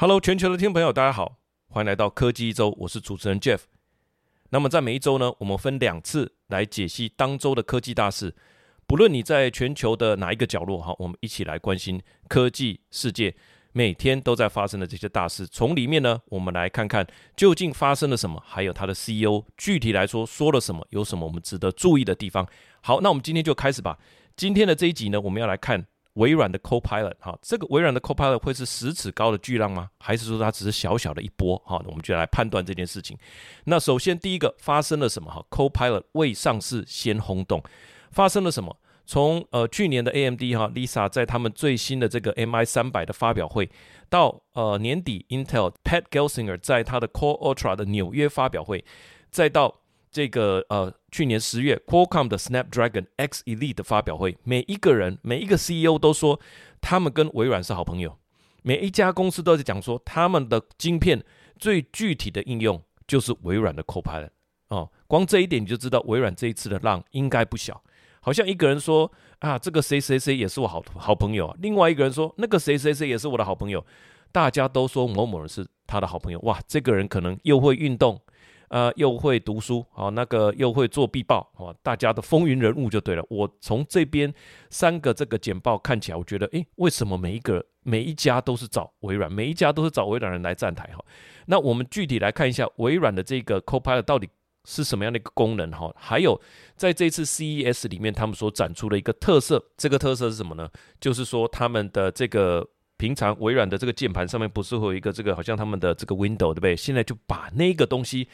Hello，全球的听众朋友，大家好，欢迎来到科技一周，我是主持人 Jeff。那么在每一周呢，我们分两次来解析当周的科技大事。不论你在全球的哪一个角落，哈，我们一起来关心科技世界每天都在发生的这些大事。从里面呢，我们来看看究竟发生了什么，还有它的 CEO 具体来说说了什么，有什么我们值得注意的地方。好，那我们今天就开始吧。今天的这一集呢，我们要来看。微软的 Copilot 哈，这个微软的 Copilot 会是十尺高的巨浪吗？还是说它只是小小的一波？哈，我们就来判断这件事情。那首先第一个发生了什么？哈，Copilot 未上市先轰动，发生了什么？从呃去年的 AMD 哈 Lisa 在他们最新的这个 MI 三百的发表会，到呃年底 Intel Pat Gelsinger 在他的 Core Ultra 的纽约发表会，再到。这个呃，去年十月，Qualcomm 的 Snapdragon X Elite 的发表会，每一个人、每一个 CEO 都说他们跟微软是好朋友。每一家公司都在讲说，他们的晶片最具体的应用就是微软的 Copilot 哦。光这一点你就知道，微软这一次的浪应该不小。好像一个人说啊，这个谁谁谁也是我好好朋友；另外一个人说，那个谁谁谁也是我的好朋友。大家都说某某人是他的好朋友，哇，这个人可能又会运动。呃，又会读书，好，那个又会做必报，好，大家的风云人物就对了。我从这边三个这个简报看起来，我觉得，诶，为什么每一个每一家都是找微软，每一家都是找微软人来站台？哈，那我们具体来看一下微软的这个 Copilot 到底是什么样的一个功能？哈，还有在这次 CES 里面，他们所展出的一个特色，这个特色是什么呢？就是说他们的这个平常微软的这个键盘上面不是会有一个这个好像他们的这个 Window 对不对？现在就把那个东西。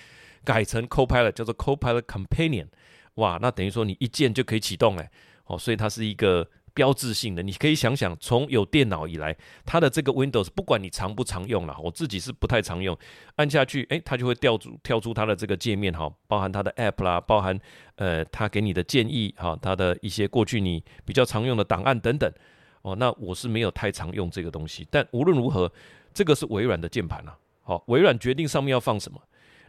改成 Copilot 叫做 Copilot Companion，哇，那等于说你一键就可以启动哎，哦，所以它是一个标志性的。你可以想想，从有电脑以来，它的这个 Windows 不管你常不常用了，我自己是不太常用，按下去，哎，它就会调出跳出它的这个界面哈，包含它的 App 啦，包含呃它给你的建议哈，它的一些过去你比较常用的档案等等。哦，那我是没有太常用这个东西，但无论如何，这个是微软的键盘啊。好，微软决定上面要放什么。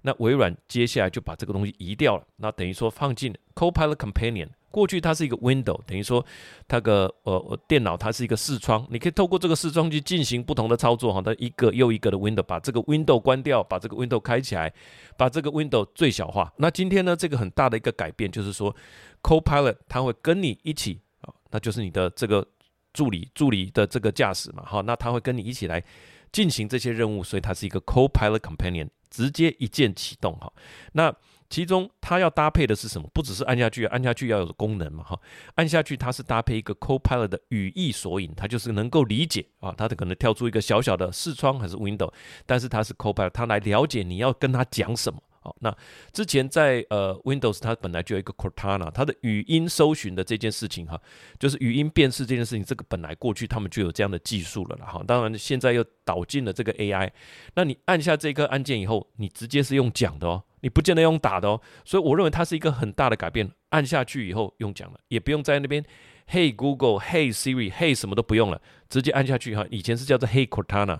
那微软接下来就把这个东西移掉了，那等于说放进 Copilot Companion。过去它是一个 Window，等于说它个呃电脑它是一个视窗，你可以透过这个视窗去进行不同的操作哈。它一个又一个的 Window，把这个 Window 关掉，把这个 Window 开起来，把这个 Window 最小化。那今天呢，这个很大的一个改变就是说，Copilot 它会跟你一起啊，那就是你的这个助理助理的这个驾驶嘛哈，那它会跟你一起来进行这些任务，所以它是一个 Copilot Companion。直接一键启动哈，那其中它要搭配的是什么？不只是按下去，按下去要有功能嘛哈，按下去它是搭配一个 Copilot 的语义索引，它就是能够理解啊，它的可能跳出一个小小的视窗还是 Window，但是它是 Copilot，它来了解你要跟它讲什么。那之前在呃 Windows 它本来就有一个 Cortana，它的语音搜寻的这件事情哈，就是语音辨识这件事情，这个本来过去他们就有这样的技术了了哈。当然现在又导进了这个 AI，那你按下这个按键以后，你直接是用讲的哦，你不见得用打的哦。所以我认为它是一个很大的改变，按下去以后用讲了，也不用在那边 Hey Google，Hey Siri，Hey 什么都不用了，直接按下去哈。以前是叫做 Hey Cortana，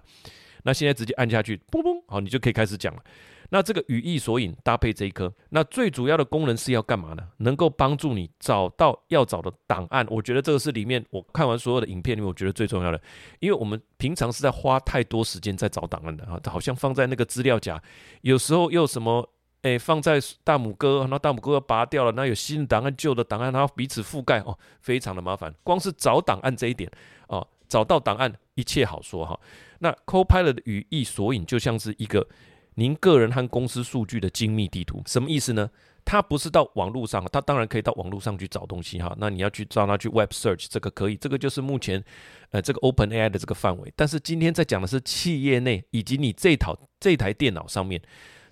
那现在直接按下去，嘣嘣，好，你就可以开始讲了。那这个语义索引搭配这一颗，那最主要的功能是要干嘛呢？能够帮助你找到要找的档案。我觉得这个是里面我看完所有的影片里面，我觉得最重要的。因为我们平常是在花太多时间在找档案的啊，好像放在那个资料夹，有时候又什么，哎，放在大拇哥，那大拇哥要拔掉了，那有新的档案、旧的档案，然后彼此覆盖哦，非常的麻烦。光是找档案这一点哦，找到档案一切好说哈。那 Copilot 的语义索引就像是一个。您个人和公司数据的精密地图什么意思呢？它不是到网络上，它当然可以到网络上去找东西哈。那你要去让它去 Web Search，这个可以，这个就是目前呃这个 Open AI 的这个范围。但是今天在讲的是企业内以及你这套这台电脑上面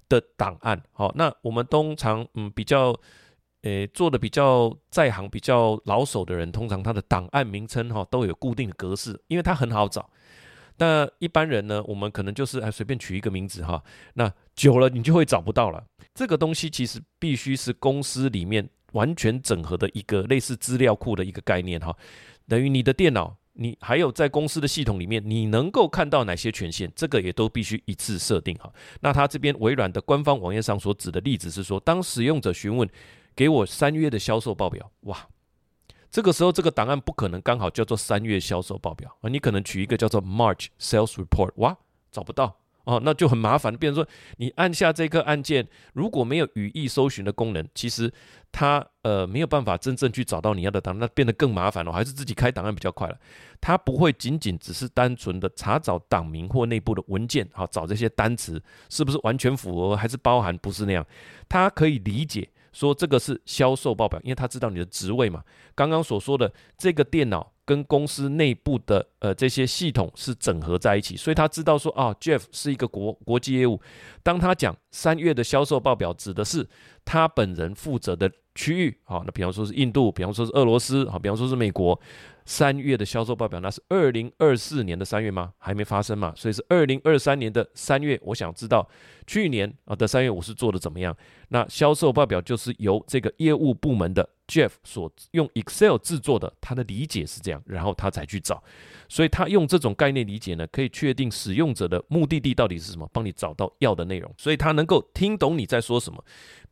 的档案。好，那我们通常嗯比较呃做的比较在行、比较老手的人，通常他的档案名称哈都有固定的格式，因为它很好找。那一般人呢？我们可能就是哎随便取一个名字哈，那久了你就会找不到了。这个东西其实必须是公司里面完全整合的一个类似资料库的一个概念哈。等于你的电脑，你还有在公司的系统里面，你能够看到哪些权限，这个也都必须一次设定哈。那他这边微软的官方网页上所指的例子是说，当使用者询问给我三月的销售报表，哇。这个时候，这个档案不可能刚好叫做三月销售报表啊，你可能取一个叫做 March Sales Report，哇，找不到。哦，那就很麻烦。变成说，你按下这个按键，如果没有语义搜寻的功能，其实它呃没有办法真正去找到你要的档案，那变得更麻烦了。还是自己开档案比较快了。它不会仅仅只是单纯的查找档名或内部的文件，好找这些单词是不是完全符合，还是包含不是那样。它可以理解说这个是销售报表，因为他知道你的职位嘛。刚刚所说的这个电脑。跟公司内部的呃这些系统是整合在一起，所以他知道说啊，Jeff 是一个国国际业务。当他讲三月的销售报表，指的是他本人负责的区域。好，那比方说是印度，比方说是俄罗斯，好，比方说是美国。三月的销售报表，那是二零二四年的三月吗？还没发生嘛，所以是二零二三年的三月。我想知道去年啊的三月我是做的怎么样？那销售报表就是由这个业务部门的 Jeff 所用 Excel 制作的，他的理解是这样，然后他才去找。所以他用这种概念理解呢，可以确定使用者的目的地到底是什么，帮你找到要的内容。所以他能够听懂你在说什么，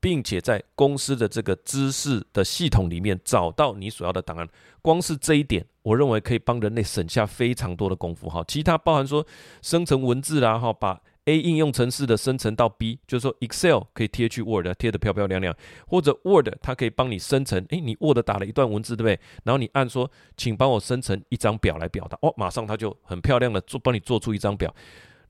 并且在公司的这个知识的系统里面找到你所要的档案。光是这一点，我认为可以帮人类省下非常多的功夫哈。其他包含说生成文字啦哈，把 A 应用程式的生成到 B，就是说 Excel 可以贴去 Word，贴的漂漂亮亮，或者 Word 它可以帮你生成，诶，你 Word 打了一段文字对不对？然后你按说，请帮我生成一张表来表达，哦，马上它就很漂亮的做帮你做出一张表。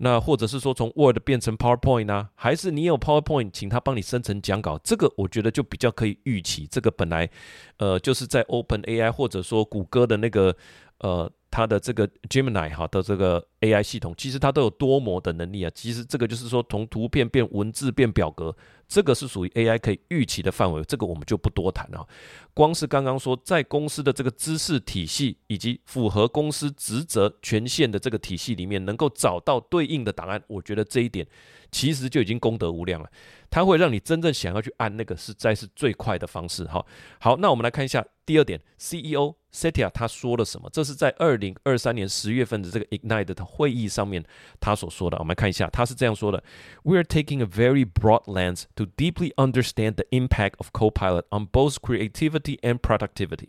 那或者是说从 Word 变成 PowerPoint 呢？还是你有 PowerPoint，请他帮你生成讲稿？这个我觉得就比较可以预期。这个本来，呃，就是在 Open AI 或者说谷歌的那个，呃。它的这个 Gemini 哈的这个 AI 系统，其实它都有多模的能力啊。其实这个就是说，从图片变文字变表格，这个是属于 AI 可以预期的范围。这个我们就不多谈了。光是刚刚说，在公司的这个知识体系以及符合公司职责权限的这个体系里面，能够找到对应的档案，我觉得这一点其实就已经功德无量了。它会让你真正想要去按那个，实在是最快的方式。哈，好，那我们来看一下第二点，CEO。Satya 他说了什么？这是在二零二三年十月份的这个 Ignite 的会议上面他所说的。我们来看一下，他是这样说的：We are taking a very broad lens to deeply understand the impact of Copilot on both creativity and productivity,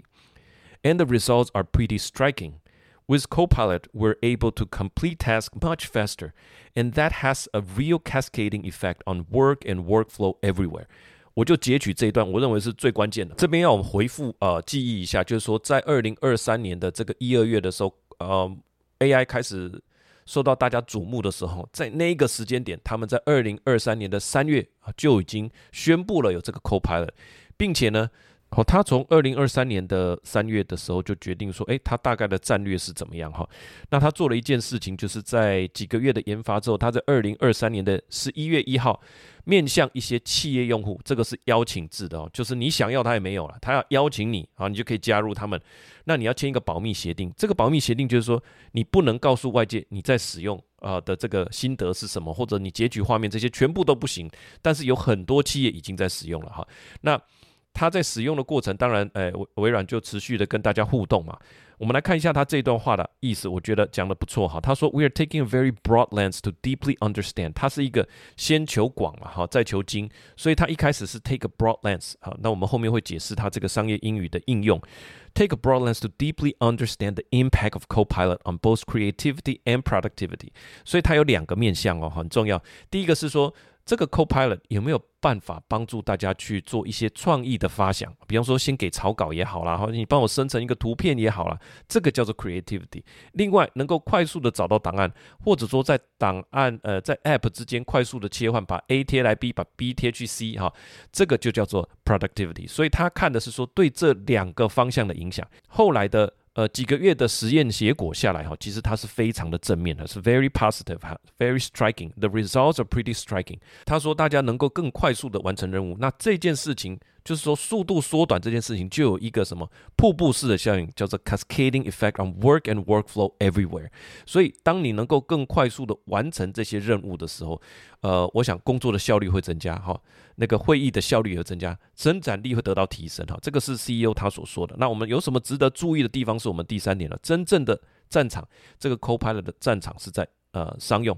and the results are pretty striking. With Copilot, we're able to complete tasks much faster, and that has a real cascading effect on work and workflow everywhere. 我就截取这一段，我认为是最关键的。这边要我们回复呃记忆一下，就是说在二零二三年的这个一二月的时候，呃，AI 开始受到大家瞩目的时候，在那个时间点，他们在二零二三年的三月啊就已经宣布了有这个 Copilot，并且呢。哦，他从二零二三年的三月的时候就决定说，诶，他大概的战略是怎么样哈？那他做了一件事情，就是在几个月的研发之后，他在二零二三年的十一月一号，面向一些企业用户，这个是邀请制的哦，就是你想要他也没有了，他要邀请你啊，你就可以加入他们。那你要签一个保密协定，这个保密协定就是说，你不能告诉外界你在使用啊的这个心得是什么，或者你截取画面这些全部都不行。但是有很多企业已经在使用了哈，那。他在使用的过程，当然，诶，微微软就持续的跟大家互动嘛。我们来看一下他这段话的意思，我觉得讲的不错哈。他说：“We are taking a very broad lens to deeply understand。”他是一个先求广嘛，哈，再求精，所以他一开始是 take a broad lens。好，那我们后面会解释他这个商业英语的应用。Take a broad lens to deeply understand the impact of Copilot on both creativity and productivity。所以它有两个面向哦，很重要。第一个是说。这个 Copilot 有没有办法帮助大家去做一些创意的发想？比方说，先给草稿也好啦，或者你帮我生成一个图片也好啦，这个叫做 creativity。另外，能够快速的找到档案，或者说在档案呃在 App 之间快速的切换，把 A 贴来 B，把 B 贴去 C 哈，这个就叫做 productivity。所以他看的是说对这两个方向的影响。后来的。呃，几个月的实验结果下来哈，其实它是非常的正面的，是 very positive 哈，very striking。The results are pretty striking。他说，大家能够更快速的完成任务，那这件事情。就是说，速度缩短这件事情就有一个什么瀑布式的效应，叫做 cascading effect on work and workflow everywhere。所以，当你能够更快速的完成这些任务的时候，呃，我想工作的效率会增加，哈，那个会议的效率也会增加，生产力会得到提升，哈，这个是 CEO 他所说的。那我们有什么值得注意的地方？是我们第三点了，真正的战场，这个 Copilot 的战场是在呃商用。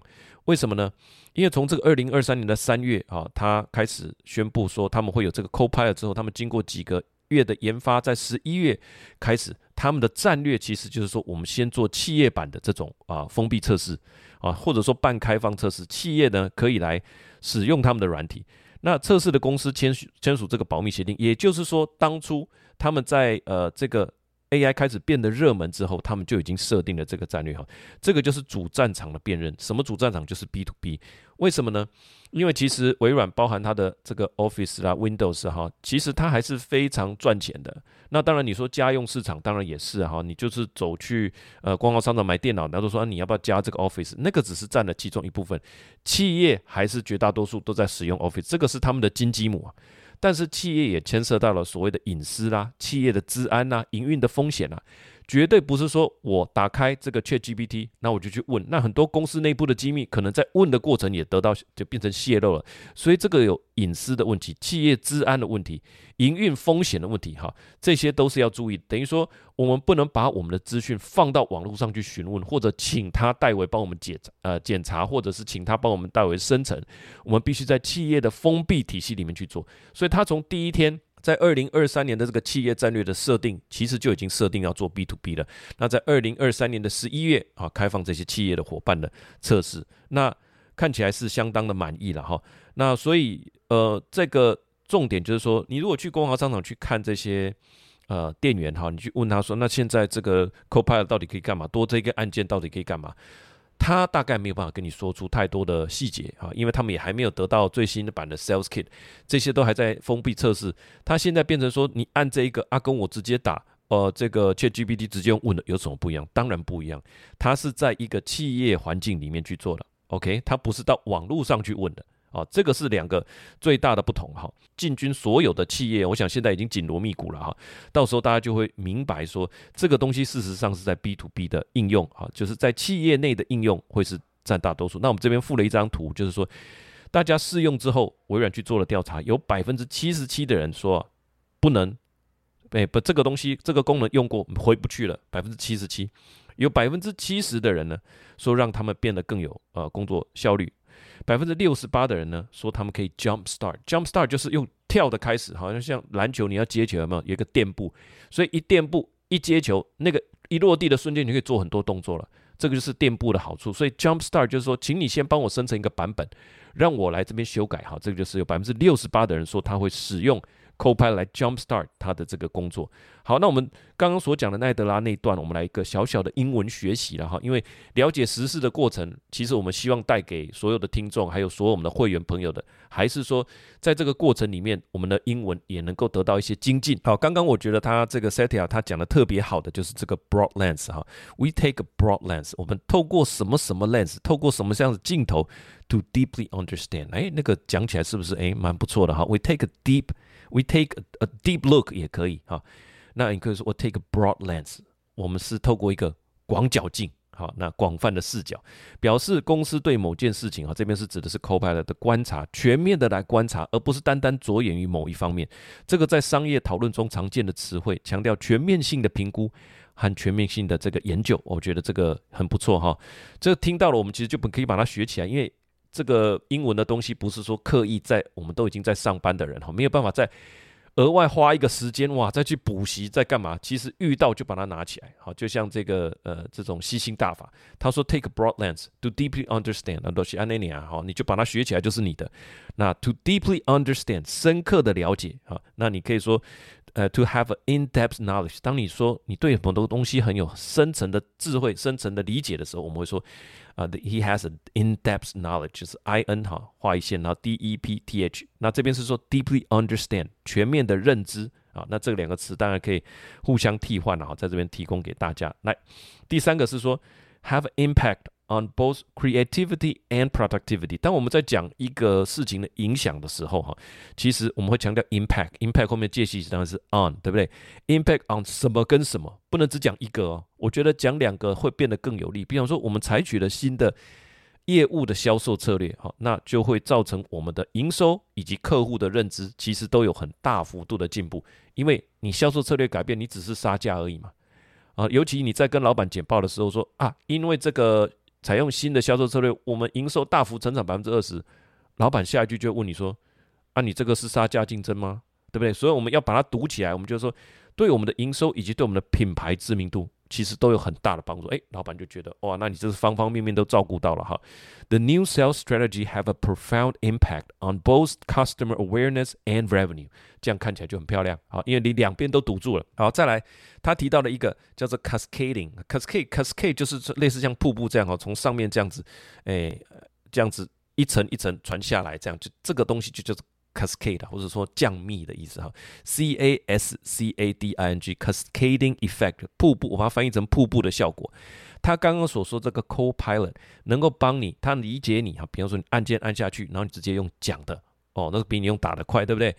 为什么呢？因为从这个二零二三年的三月啊，他开始宣布说他们会有这个 Copilot 之后，他们经过几个月的研发，在十一月开始，他们的战略其实就是说，我们先做企业版的这种啊封闭测试。啊，或者说半开放测试，企业呢可以来使用他们的软体。那测试的公司签署签署这个保密协定，也就是说，当初他们在呃这个。AI 开始变得热门之后，他们就已经设定了这个战略哈，这个就是主战场的辨认。什么主战场？就是 B to B。为什么呢？因为其实微软包含它的这个 Office 啦、Windows 哈，其实它还是非常赚钱的。那当然，你说家用市场当然也是哈，你就是走去呃光华商场买电脑，然后都说你要不要加这个 Office？那个只是占了其中一部分，企业还是绝大多数都在使用 Office，这个是他们的金鸡母啊。但是企业也牵涉到了所谓的隐私啦、企业的治安呐、营运的风险啊。绝对不是说我打开这个 Chat GPT，那我就去问。那很多公司内部的机密，可能在问的过程也得到就变成泄露了。所以这个有隐私的问题、企业治安的问题、营运风险的问题，哈，这些都是要注意。等于说，我们不能把我们的资讯放到网络上去询问，或者请他代为帮我们检呃检查，或者是请他帮我们代为生成。我们必须在企业的封闭体系里面去做。所以他从第一天。在二零二三年的这个企业战略的设定，其实就已经设定要做 B to B 了。那在二零二三年的十一月啊，开放这些企业的伙伴的测试，那看起来是相当的满意了哈。那所以呃，这个重点就是说，你如果去光华商场去看这些呃店员哈，你去问他说，那现在这个 Copilot 到底可以干嘛？多这个按键到底可以干嘛？他大概没有办法跟你说出太多的细节啊，因为他们也还没有得到最新的版的 Sales Kit，这些都还在封闭测试。他现在变成说，你按这一个，啊，跟我直接打，呃，这个 ChatGPT 直接问的有什么不一样？当然不一样，它是在一个企业环境里面去做的，OK，它不是到网络上去问的。啊，这个是两个最大的不同哈。进军所有的企业，我想现在已经紧锣密鼓了哈。到时候大家就会明白说，这个东西事实上是在 B to B 的应用啊，就是在企业内的应用会是占大多数。那我们这边附了一张图，就是说大家试用之后，微软去做了调查，有百分之七十七的人说不能，哎不，这个东西这个功能用过回不去了，百分之七十七。有百分之七十的人呢说让他们变得更有呃工作效率。百分之六十八的人呢说他们可以 jump start，jump start 就是用跳的开始，好像像篮球你要接球有没有？有一个垫步，所以一垫步一接球，那个一落地的瞬间你可以做很多动作了，这个就是垫步的好处。所以 jump start 就是说，请你先帮我生成一个版本，让我来这边修改，好，这个就是有百分之六十八的人说他会使用。Copilot 来 jumpstart 他的这个工作。好，那我们刚刚所讲的奈德拉那段，我们来一个小小的英文学习了哈。因为了解时事的过程，其实我们希望带给所有的听众，还有所有我们的会员朋友的，还是说在这个过程里面，我们的英文也能够得到一些精进。好，刚刚我觉得他这个 Satya 他讲的特别好的就是这个 broad lens 哈。We take a broad lens，我们透过什么什么 lens，透过什么样的镜头 to deeply understand。哎，那个讲起来是不是哎蛮不错的哈？We take a deep We take a deep look 也可以哈，那你可以说我 take a broad lens，我们是透过一个广角镜，好，那广泛的视角，表示公司对某件事情啊，这边是指的是 Copilot 的观察，全面的来观察，而不是单单着眼于某一方面。这个在商业讨论中常见的词汇，强调全面性的评估和全面性的这个研究，我觉得这个很不错哈。这听到了，我们其实就可以把它学起来，因为。这个英文的东西不是说刻意在，我们都已经在上班的人哈，没有办法在额外花一个时间哇，再去补习，在干嘛？其实遇到就把它拿起来，好，就像这个呃这种吸星大法，他说 take a broad lens to deeply understand，都是安内尼亚哈，你就把它学起来就是你的。那 to deeply understand，深刻的了解好，那你可以说。呃，to have in-depth knowledge。当你说你对很多东西很有深层的智慧、深层的理解的时候，我们会说，啊，he has an in-depth knowledge，就是 I N 哈，画一线，然后 D E P T H。那这边是说 deeply understand，全面的认知啊。那这两个词当然可以互相替换了哈，在这边提供给大家。来，第三个是说 have impact。On both creativity and productivity。当我们在讲一个事情的影响的时候，哈，其实我们会强调 impact。impact 后面介系当然是 on，对不对？impact on 什么跟什么，不能只讲一个哦。我觉得讲两个会变得更有利。比方说，我们采取了新的业务的销售策略，哈，那就会造成我们的营收以及客户的认知，其实都有很大幅度的进步。因为你销售策略改变，你只是杀价而已嘛。啊，尤其你在跟老板简报的时候说啊，因为这个。采用新的销售策略，我们营收大幅成长百分之二十。老板下一句就问你说：“啊，你这个是杀价竞争吗？对不对？”所以我们要把它读起来，我们就说，对我们的营收以及对我们的品牌知名度，其实都有很大的帮助。哎，老板就觉得哇，那你这是方方面面都照顾到了哈。The new sales strategy have a profound impact on both customer awareness and revenue。这样看起来就很漂亮，好，因为你两边都堵住了。好，再来，他提到了一个叫做 cascading，cascade，cascade 就是类似像瀑布这样哈，从上面这样子，哎，这样子一层一层传下来，这样就这个东西就叫做。Cascade 或者说降密的意思哈，c a s c a d i n g cascading effect 瀑布，我把它翻译成瀑布的效果。他刚刚所说这个 co-pilot 能够帮你，他理解你哈，比方说你按键按下去，然后你直接用讲的哦，那是比你用打的快，对不对？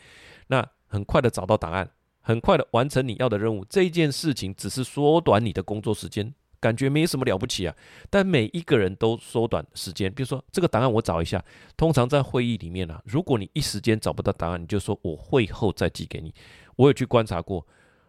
那很快的找到答案，很快的完成你要的任务，这件事情只是缩短你的工作时间。感觉没什么了不起啊，但每一个人都缩短时间。比如说这个答案我找一下，通常在会议里面啊，如果你一时间找不到答案，你就说我会后再寄给你。我有去观察过，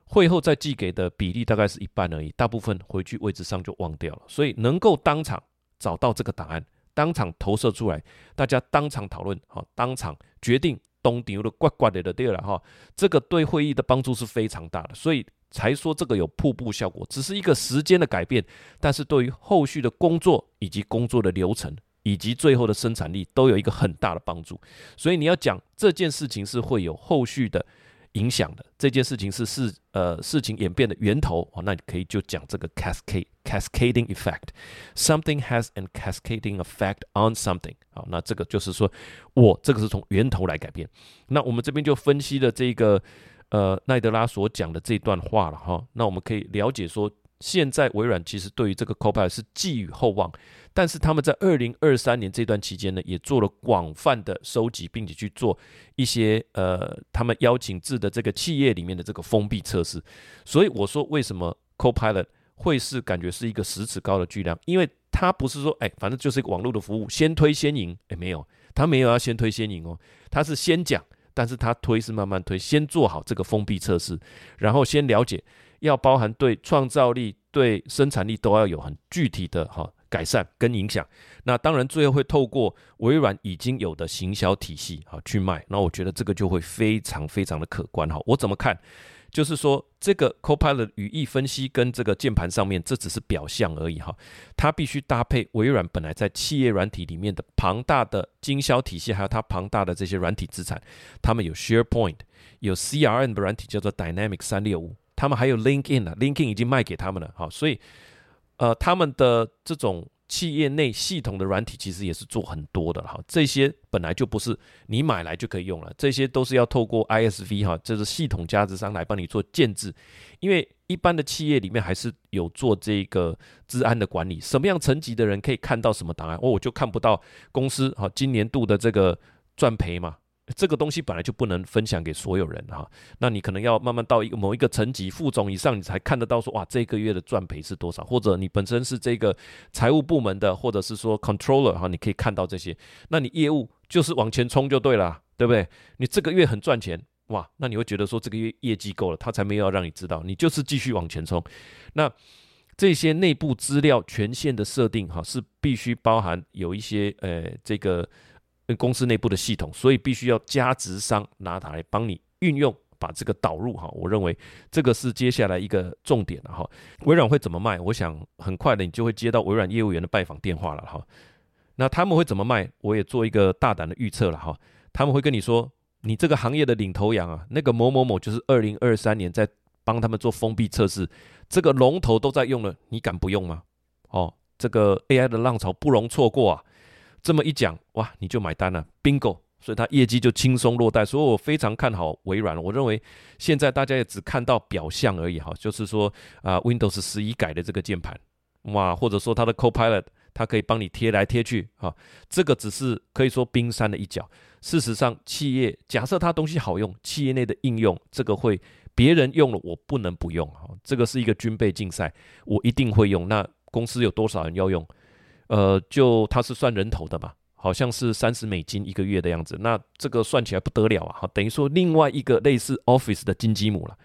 会后再寄给的比例大概是一半而已，大部分回去位置上就忘掉了。所以能够当场找到这个答案，当场投射出来，大家当场讨论，好，当场决定东丢的怪怪的的对了哈，这个对会议的帮助是非常大的。所以。才说这个有瀑布效果，只是一个时间的改变，但是对于后续的工作以及工作的流程以及最后的生产力都有一个很大的帮助。所以你要讲这件事情是会有后续的影响的，这件事情是事呃事情演变的源头哦，那你可以就讲这个 cascade cascading effect，something has an cascading effect on something。好，那这个就是说我这个是从源头来改变。那我们这边就分析了这个。呃，奈德拉所讲的这段话了哈，那我们可以了解说，现在微软其实对于这个 Copilot 是寄予厚望，但是他们在二零二三年这段期间呢，也做了广泛的收集，并且去做一些呃，他们邀请制的这个企业里面的这个封闭测试。所以我说，为什么 Copilot 会是感觉是一个十尺高的巨量？因为它不是说，哎，反正就是一个网络的服务，先推先赢，哎，没有，它没有要先推先赢哦，它是先讲。但是他推是慢慢推，先做好这个封闭测试，然后先了解，要包含对创造力、对生产力都要有很具体的哈改善跟影响。那当然最后会透过微软已经有的行销体系哈去卖，那我觉得这个就会非常非常的可观哈。我怎么看？就是说，这个 Copilot 语义分析跟这个键盘上面，这只是表象而已哈。它必须搭配微软本来在企业软体里面的庞大的经销体系，还有它庞大的这些软体资产。他们有 SharePoint，有 CRM 的软体叫做 Dynamics 三六五，他们还有 LinkedIn 啊，LinkedIn 已经卖给他们了哈。所以，呃，他们的这种。企业内系统的软体其实也是做很多的哈，这些本来就不是你买来就可以用了，这些都是要透过 ISV 哈，这是系统加值商来帮你做建制，因为一般的企业里面还是有做这个治安的管理，什么样层级的人可以看到什么档案，哦，我就看不到公司哈今年度的这个赚赔嘛。这个东西本来就不能分享给所有人哈，那你可能要慢慢到一个某一个层级，副总以上，你才看得到说哇，这个月的赚赔是多少，或者你本身是这个财务部门的，或者是说 controller 哈，你可以看到这些，那你业务就是往前冲就对了，对不对？你这个月很赚钱哇，那你会觉得说这个月业绩够了，他才没有要让你知道，你就是继续往前冲。那这些内部资料权限的设定哈，是必须包含有一些呃这个。公司内部的系统，所以必须要加值商拿它来帮你运用，把这个导入哈。我认为这个是接下来一个重点了哈。微软会怎么卖？我想很快的你就会接到微软业务员的拜访电话了哈。那他们会怎么卖？我也做一个大胆的预测了哈。他们会跟你说，你这个行业的领头羊啊，那个某某某就是二零二三年在帮他们做封闭测试，这个龙头都在用了，你敢不用吗？哦，这个 AI 的浪潮不容错过啊。这么一讲，哇，你就买单了，bingo！所以它业绩就轻松落袋。所以我非常看好微软。我认为现在大家也只看到表象而已，哈，就是说啊，Windows 十一改的这个键盘，哇，或者说它的 Copilot，它可以帮你贴来贴去，哈，这个只是可以说冰山的一角。事实上，企业假设它东西好用，企业内的应用，这个会别人用了我不能不用，哈，这个是一个军备竞赛，我一定会用。那公司有多少人要用？呃，就它是算人头的嘛，好像是三十美金一个月的样子，那这个算起来不得了啊！哈，等于说另外一个类似 Office 的金鸡母了。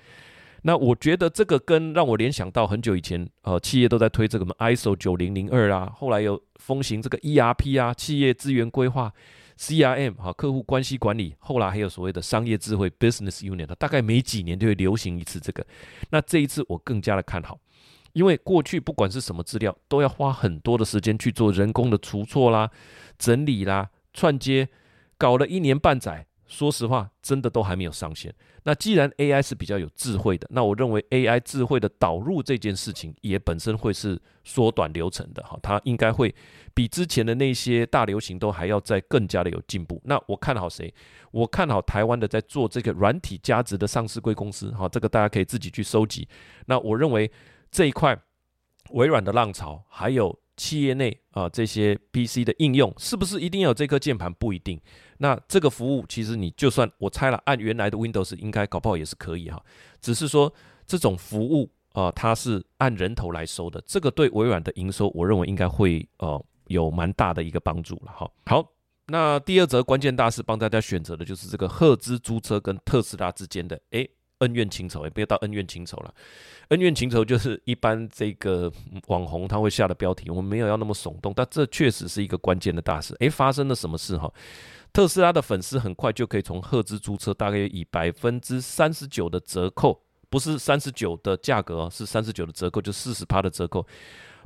那我觉得这个跟让我联想到很久以前，呃，企业都在推这个什么 ISO 九零零二啊，后来有风行这个 ERP 啊，企业资源规划 CRM 哈，客户关系管理，后来还有所谓的商业智慧 Business Unit，大概每几年就会流行一次这个。那这一次我更加的看好。因为过去不管是什么资料，都要花很多的时间去做人工的除错啦、整理啦、串接，搞了一年半载。说实话，真的都还没有上线。那既然 AI 是比较有智慧的，那我认为 AI 智慧的导入这件事情，也本身会是缩短流程的哈。它应该会比之前的那些大流行都还要再更加的有进步。那我看好谁？我看好台湾的在做这个软体价值的上市贵公司哈。这个大家可以自己去收集。那我认为这一块微软的浪潮，还有企业内啊这些 PC 的应用，是不是一定要有这颗键盘？不一定。那这个服务其实你就算我猜了，按原来的 Windows 应该搞不好也是可以哈，只是说这种服务啊，它是按人头来收的，这个对微软的营收，我认为应该会呃有蛮大的一个帮助了哈。好，那第二则关键大事帮大家选择的就是这个赫兹租车跟特斯拉之间的诶恩怨情仇，也不要到恩怨情仇了，恩怨情仇就是一般这个网红他会下的标题，我们没有要那么耸动，但这确实是一个关键的大事。诶，发生了什么事哈？特斯拉的粉丝很快就可以从赫兹租车，大概以百分之三十九的折扣，不是三十九的价格，是三十九的折扣，就四十趴的折扣，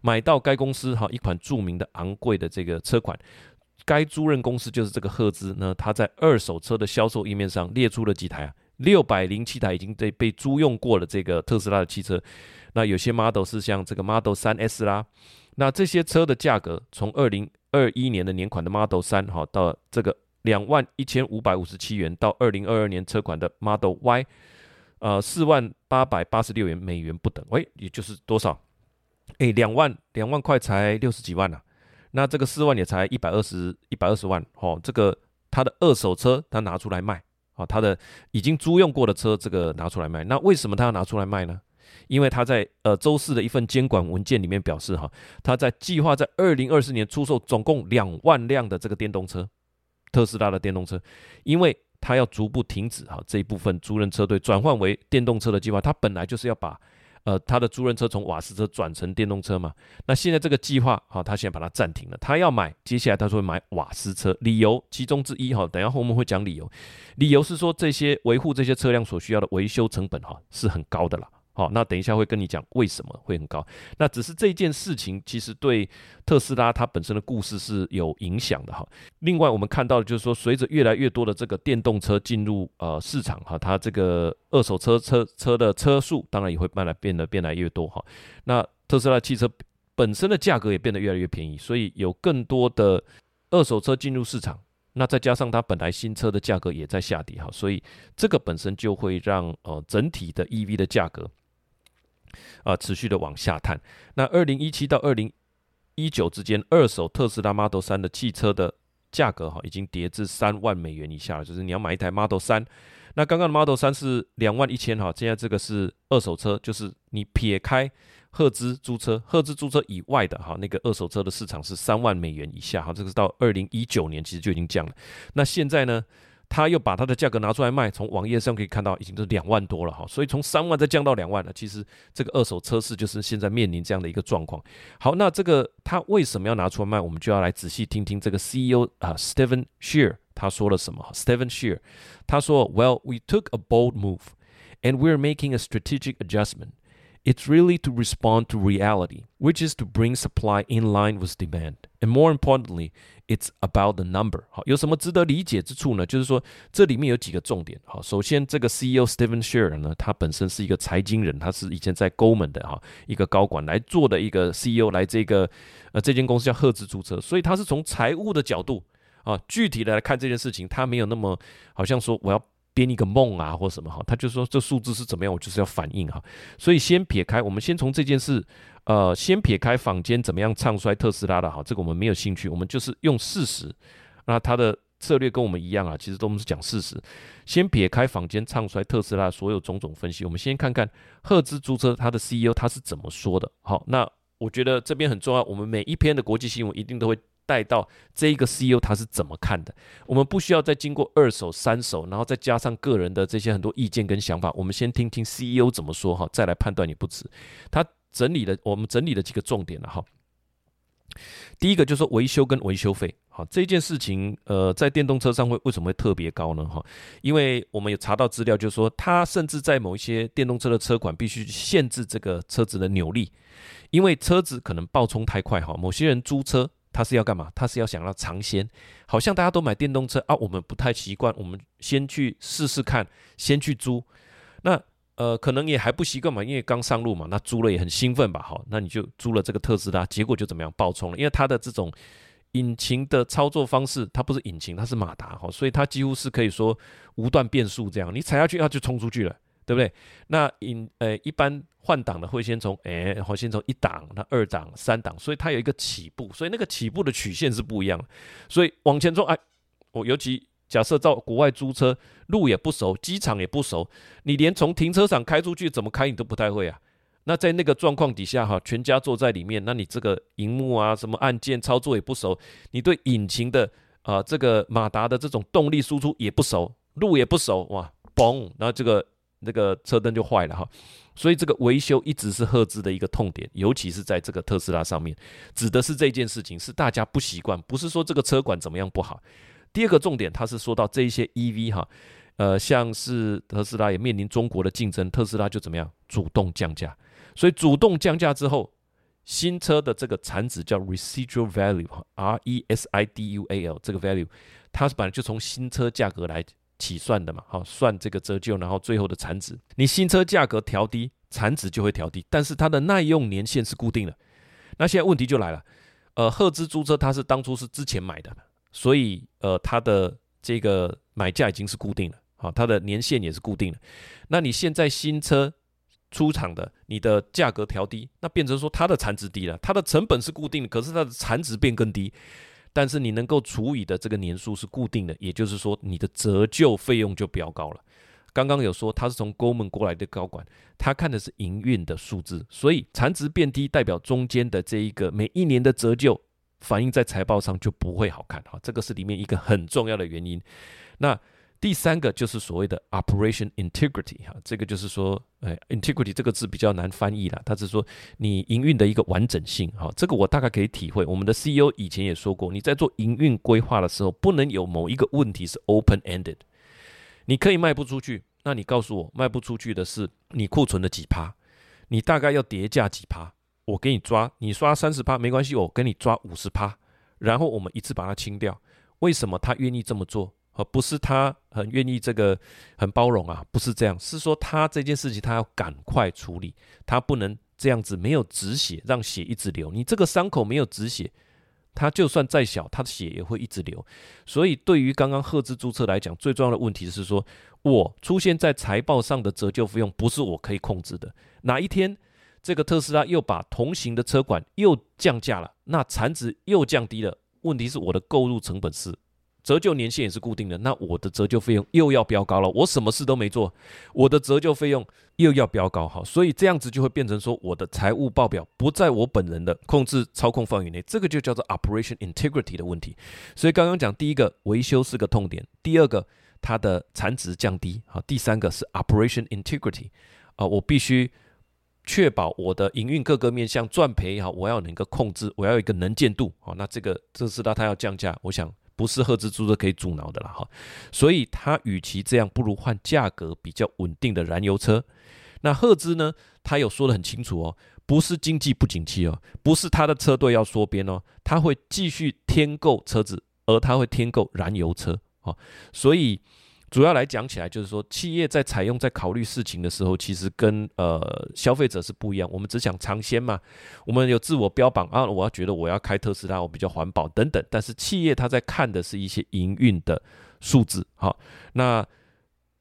买到该公司哈一款著名的昂贵的这个车款。该租赁公司就是这个赫兹呢，它在二手车的销售页面上列出了几台啊，六百零七台已经被被租用过了这个特斯拉的汽车。那有些 model 是像这个 Model 三 S 啦，那这些车的价格从二零二一年的年款的 Model 三哈到这个。两万一千五百五十七元到二零二二年车款的 Model Y，呃，四万八百八十六元美元不等，喂，也就是多少？哎，两万两万块才六十几万呐，那这个四万也才一百二十一百二十万哦。这个他的二手车他拿出来卖啊，他的已经租用过的车这个拿出来卖，那为什么他要拿出来卖呢？因为他在呃周四的一份监管文件里面表示哈，他在计划在二零二四年出售总共两万辆的这个电动车。特斯拉的电动车，因为他要逐步停止哈这一部分租赁车队转换为电动车的计划，他本来就是要把呃他的租赁车从瓦斯车转成电动车嘛。那现在这个计划哈，他现在把它暂停了。他要买，接下来他说买瓦斯车，理由其中之一哈，等下后面会讲理由。理由是说这些维护这些车辆所需要的维修成本哈是很高的啦。好，那等一下会跟你讲为什么会很高。那只是这件事情其实对特斯拉它本身的故事是有影响的哈。另外我们看到的就是说，随着越来越多的这个电动车进入呃市场哈，它这个二手车车车的车数当然也会慢慢变得变来越多哈。那特斯拉汽车本身的价格也变得越来越便宜，所以有更多的二手车进入市场。那再加上它本来新车的价格也在下跌哈，所以这个本身就会让呃整体的 EV 的价格。啊，持续的往下探。那二零一七到二零一九之间，二手特斯拉 Model 三的汽车的价格哈，已经跌至三万美元以下了。就是你要买一台 Model 三，那刚刚的 Model 三是两万一千哈，现在这个是二手车，就是你撇开赫兹租车、赫兹租车以外的哈，那个二手车的市场是三万美元以下哈。这个是到二零一九年其实就已经降了。那现在呢？他又把它的价格拿出来卖，从网页上可以看到已经是两万多了哈，所以从三万再降到两万了。其实这个二手车市就是现在面临这样的一个状况。好，那这个他为什么要拿出来卖？我们就要来仔细听听这个 CEO 啊，Stephen Shear 他说了什么？Stephen Shear 他说：“Well, we took a bold move, and we're making a strategic adjustment. It's really to respond to reality, which is to bring supply in line with demand, and more importantly.” It's about the number。好，有什么值得理解之处呢？就是说，这里面有几个重点。好，首先，这个 CEO Stephen Share 呢，他本身是一个财经人，他是以前在 Goldman 的哈一个高管来做的一个 CEO，来这个呃这间公司叫赫兹租车，所以他是从财务的角度啊，具体的来看这件事情，他没有那么好像说我要编一个梦啊或什么哈，他就说这数字是怎么样，我就是要反映哈。所以先撇开，我们先从这件事。呃，先撇开坊间怎么样唱衰特斯拉的哈，这个我们没有兴趣，我们就是用事实。那他的策略跟我们一样啊，其实都是讲事实。先撇开坊间唱衰特斯拉所有种种分析，我们先看看赫兹租车他的 CEO 他是怎么说的。好，那我觉得这边很重要，我们每一篇的国际新闻一定都会带到这一个 CEO 他是怎么看的。我们不需要再经过二手、三手，然后再加上个人的这些很多意见跟想法，我们先听听 CEO 怎么说哈，再来判断也不迟。他。整理的，我们整理了几个重点了哈。第一个就是维修跟维修费，好这件事情，呃，在电动车上会为什么会特别高呢？哈，因为我们有查到资料，就是说它甚至在某一些电动车的车款必须限制这个车子的扭力，因为车子可能爆冲太快，哈，某些人租车他是要干嘛？他是要想要尝鲜，好像大家都买电动车啊，我们不太习惯，我们先去试试看，先去租，那。呃，可能也还不习惯嘛，因为刚上路嘛，那租了也很兴奋吧，好，那你就租了这个特斯拉，结果就怎么样爆冲了，因为它的这种引擎的操作方式，它不是引擎，它是马达，哈，所以它几乎是可以说无段变速这样，你踩下去它就冲出去了，对不对？那引呃一般换挡的会先从哎，然后先从一档，那二档、三档，所以它有一个起步，所以那个起步的曲线是不一样的，所以往前冲，哎，我尤其。假设到国外租车，路也不熟，机场也不熟，你连从停车场开出去怎么开你都不太会啊。那在那个状况底下哈，全家坐在里面，那你这个荧幕啊，什么按键操作也不熟，你对引擎的啊这个马达的这种动力输出也不熟，路也不熟，哇，嘣，然后这个那个车灯就坏了哈。所以这个维修一直是赫兹的一个痛点，尤其是在这个特斯拉上面，指的是这件事情是大家不习惯，不是说这个车管怎么样不好。第二个重点，它是说到这一些 EV 哈，呃，像是特斯拉也面临中国的竞争，特斯拉就怎么样主动降价，所以主动降价之后，新车的这个产值叫 residual value，R E S I D U A L 这个 value，它是本来就从新车价格来起算的嘛，好算这个折旧，然后最后的产值，你新车价格调低，产值就会调低，但是它的耐用年限是固定的。那现在问题就来了，呃，赫兹租车它是当初是之前买的。所以，呃，它的这个买价已经是固定了，好，它的年限也是固定的。那你现在新车出厂的，你的价格调低，那变成说它的产值低了，它的成本是固定的，可是它的产值变更低，但是你能够除以的这个年数是固定的，也就是说你的折旧费用就飙高了。刚刚有说他是从沟门过来的高管，他看的是营运的数字，所以产值变低代表中间的这一个每一年的折旧。反映在财报上就不会好看哈，这个是里面一个很重要的原因。那第三个就是所谓的 operation integrity 哈，这个就是说，哎，integrity 这个字比较难翻译了，它是说你营运的一个完整性哈，这个我大概可以体会。我们的 CEO 以前也说过，你在做营运规划的时候，不能有某一个问题是 open ended。你可以卖不出去，那你告诉我卖不出去的是你库存的几趴，你大概要叠价几趴。我给你抓，你刷三十趴没关系，我给你抓五十趴，然后我们一次把它清掉。为什么他愿意这么做？而不是他很愿意这个很包容啊？不是这样，是说他这件事情他要赶快处理，他不能这样子没有止血，让血一直流。你这个伤口没有止血，他就算再小，他的血也会一直流。所以对于刚刚赫兹注册来讲，最重要的问题是说，我出现在财报上的折旧费用不是我可以控制的，哪一天？这个特斯拉又把同型的车管又降价了，那产值又降低了。问题是我的购入成本是折旧年限也是固定的，那我的折旧费用又要飙高了。我什么事都没做，我的折旧费用又要飙高，哈，所以这样子就会变成说我的财务报表不在我本人的控制操控范围内，这个就叫做 operation integrity 的问题。所以刚刚讲第一个维修是个痛点，第二个它的产值降低，好，第三个是 operation integrity 啊，我必须。确保我的营运各个面向赚赔也好，我要能够控制，我要有一个能见度好，那这个特斯拉它要降价，我想不是赫兹租车可以阻挠的了哈。所以它与其这样，不如换价格比较稳定的燃油车。那赫兹呢，他有说的很清楚哦，不是经济不景气哦，不是他的车队要缩编哦，他会继续添购车子，而他会添购燃油车哦，所以。主要来讲起来，就是说，企业在采用、在考虑事情的时候，其实跟呃消费者是不一样。我们只想尝鲜嘛，我们有自我标榜啊，我要觉得我要开特斯拉，我比较环保等等。但是企业他在看的是一些营运的数字，好，那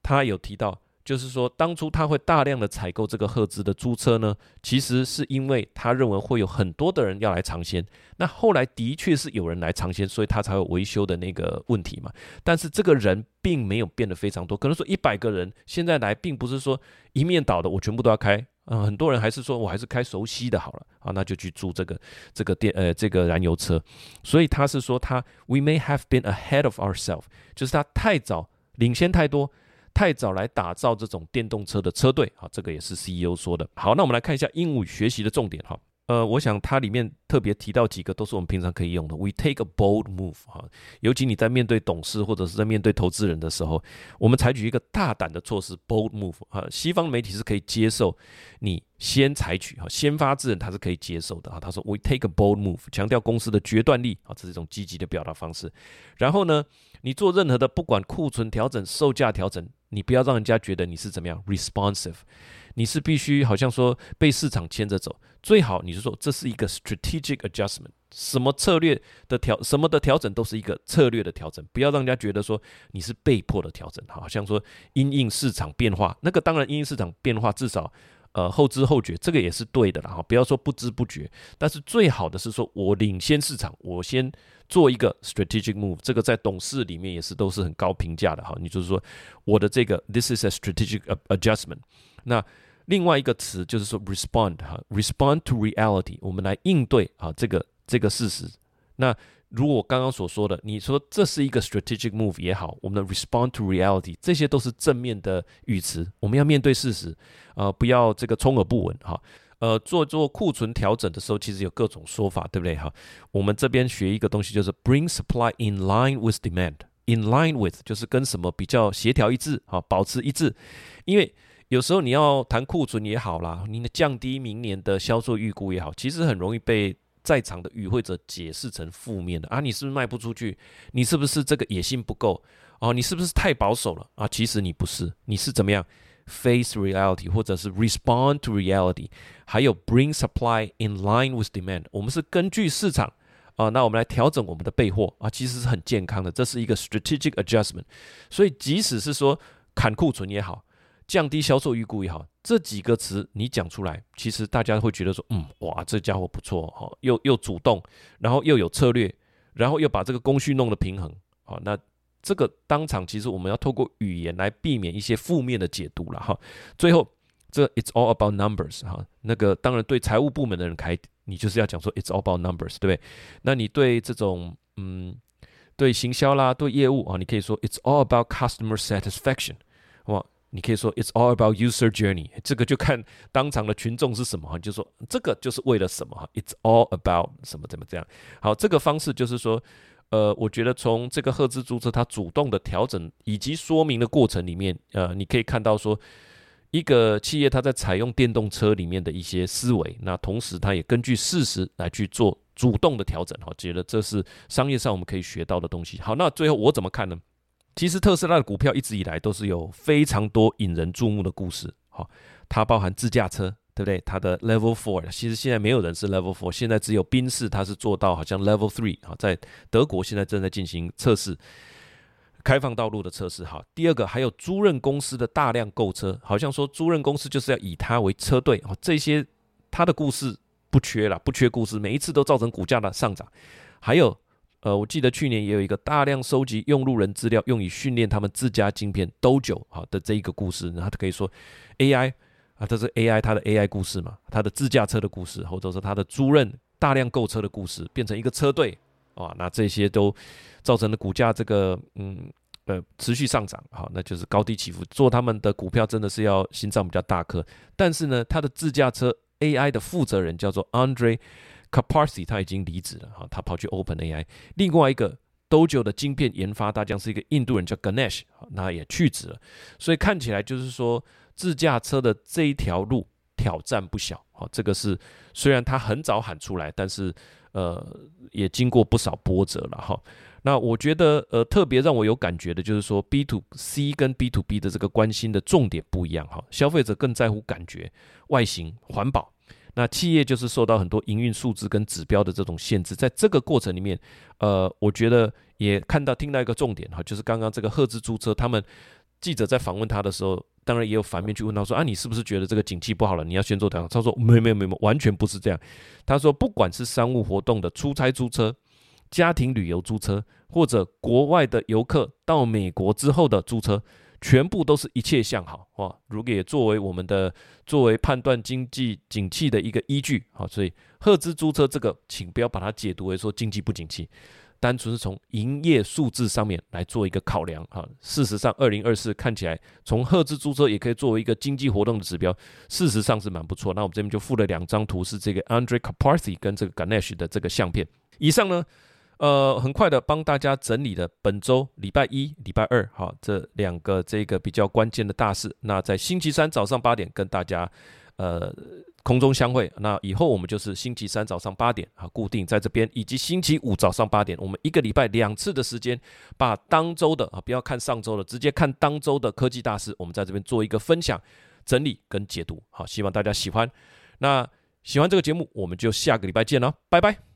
他有提到。就是说，当初他会大量的采购这个赫兹的租车呢，其实是因为他认为会有很多的人要来尝鲜。那后来的确是有人来尝鲜，所以他才有维修的那个问题嘛。但是这个人并没有变得非常多，可能说一百个人现在来，并不是说一面倒的，我全部都要开嗯。很多人还是说我还是开熟悉的好了啊，那就去租这个这个电呃这个燃油车。所以他是说他 We may have been ahead of ourselves，就是他太早领先太多。太早来打造这种电动车的车队，好，这个也是 CEO 说的。好，那我们来看一下鹦鹉学习的重点哈。呃，我想它里面特别提到几个都是我们平常可以用的。We take a bold move 哈，尤其你在面对董事或者是在面对投资人的时候，我们采取一个大胆的措施，bold move 啊。西方媒体是可以接受你先采取哈，先发制人，他是可以接受的啊。他说 We take a bold move，强调公司的决断力啊，这是一种积极的表达方式。然后呢，你做任何的不管库存调整、售价调整，你不要让人家觉得你是怎么样 responsive。你是必须好像说被市场牵着走，最好你是说这是一个 strategic adjustment，什么策略的调，什么的调整都是一个策略的调整，不要让人家觉得说你是被迫的调整，好像说因应市场变化，那个当然因应市场变化，至少呃后知后觉，这个也是对的啦，哈，不要说不知不觉，但是最好的是说我领先市场，我先做一个 strategic move，这个在董事里面也是都是很高评价的，哈，你就是说我的这个 this is a strategic adjustment，那。另外一个词就是说 respond 哈，respond to reality，我们来应对啊这个这个事实。那如果我刚刚所说的，你说这是一个 strategic move 也好，我们的 respond to reality，这些都是正面的语词。我们要面对事实，呃，不要这个充耳不闻哈。呃，做做库存调整的时候，其实有各种说法，对不对哈？我们这边学一个东西，就是 bring supply in line with demand，in line with 就是跟什么比较协调一致，哈，保持一致，因为。有时候你要谈库存也好啦，你降低明年的销售预估也好，其实很容易被在场的与会者解释成负面的啊，你是不是卖不出去？你是不是这个野心不够？哦，你是不是太保守了啊？其实你不是，你是怎么样 face reality，或者是 respond to reality，还有 bring supply in line with demand。我们是根据市场啊，那我们来调整我们的备货啊，其实是很健康的，这是一个 strategic adjustment。所以即使是说砍库存也好。降低销售预估也好，这几个词你讲出来，其实大家会觉得说，嗯，哇，这家伙不错哈，又又主动，然后又有策略，然后又把这个工序弄得平衡，好，那这个当场其实我们要透过语言来避免一些负面的解读了哈。最后，这 it's all about numbers 哈，那个当然对财务部门的人开，你就是要讲说 it's all about numbers，对不对？那你对这种嗯，对行销啦，对业务啊，你可以说 it's all about customer satisfaction，你可以说 "It's all about user journey"，这个就看当场的群众是什么哈，就说这个就是为了什么哈，"It's all about" 什么怎么这样。好，这个方式就是说，呃，我觉得从这个赫兹注册它主动的调整以及说明的过程里面，呃，你可以看到说，一个企业它在采用电动车里面的一些思维，那同时它也根据事实来去做主动的调整哈，觉得这是商业上我们可以学到的东西。好，那最后我怎么看呢？其实特斯拉的股票一直以来都是有非常多引人注目的故事，好，它包含自驾车，对不对？它的 Level Four，其实现在没有人是 Level Four，现在只有宾士它是做到好像 Level Three，啊，在德国现在正在进行测试，开放道路的测试。好，第二个还有租赁公司的大量购车，好像说租赁公司就是要以它为车队，啊，这些它的故事不缺了，不缺故事，每一次都造成股价的上涨，还有。呃，我记得去年也有一个大量收集用路人资料，用以训练他们自家晶片 Dojo 好的这一个故事，然后他可以说 AI 啊，这是 AI 它的 AI 故事嘛，它的自驾车的故事，或者说它的租赁大量购车的故事，变成一个车队啊，那这些都造成了股价这个嗯呃持续上涨，好，那就是高低起伏。做他们的股票真的是要心脏比较大颗，但是呢，它的自驾车 AI 的负责人叫做 Andre。Caparsi 他已经离职了哈，他跑去 Open AI。另外一个 Dojo 的晶片研发大将是一个印度人叫 Ganesh，那也去职了。所以看起来就是说自驾车的这一条路挑战不小哈。这个是虽然他很早喊出来，但是呃也经过不少波折了哈。那我觉得呃特别让我有感觉的就是说 B to C 跟 B to B 的这个关心的重点不一样哈。消费者更在乎感觉、外形、环保。那企业就是受到很多营运数字跟指标的这种限制，在这个过程里面，呃，我觉得也看到听到一个重点哈，就是刚刚这个赫兹租车，他们记者在访问他的时候，当然也有反面去问他说啊，你是不是觉得这个景气不好了，你要先做调整？他说没有没有没有，完全不是这样。他说不管是商务活动的出差租车、家庭旅游租车，或者国外的游客到美国之后的租车。全部都是一切向好哇！如果也作为我们的作为判断经济景气的一个依据好，所以赫兹租车这个，请不要把它解读为说经济不景气。单纯是从营业数字上面来做一个考量哈。事实上，二零二四看起来从赫兹租车也可以作为一个经济活动的指标，事实上是蛮不错。那我们这边就附了两张图，是这个 Andre c a p a r t h y 跟这个 Ganesh 的这个相片。以上呢，呃，很快的帮大家整理了本周礼拜一、礼拜二哈这两个这个比较关键的大事。那在星期三早上八点跟大家呃。空中相会，那以后我们就是星期三早上八点啊，固定在这边，以及星期五早上八点，我们一个礼拜两次的时间，把当周的啊，不要看上周的，直接看当周的科技大事，我们在这边做一个分享、整理跟解读。好，希望大家喜欢。那喜欢这个节目，我们就下个礼拜见了，拜拜。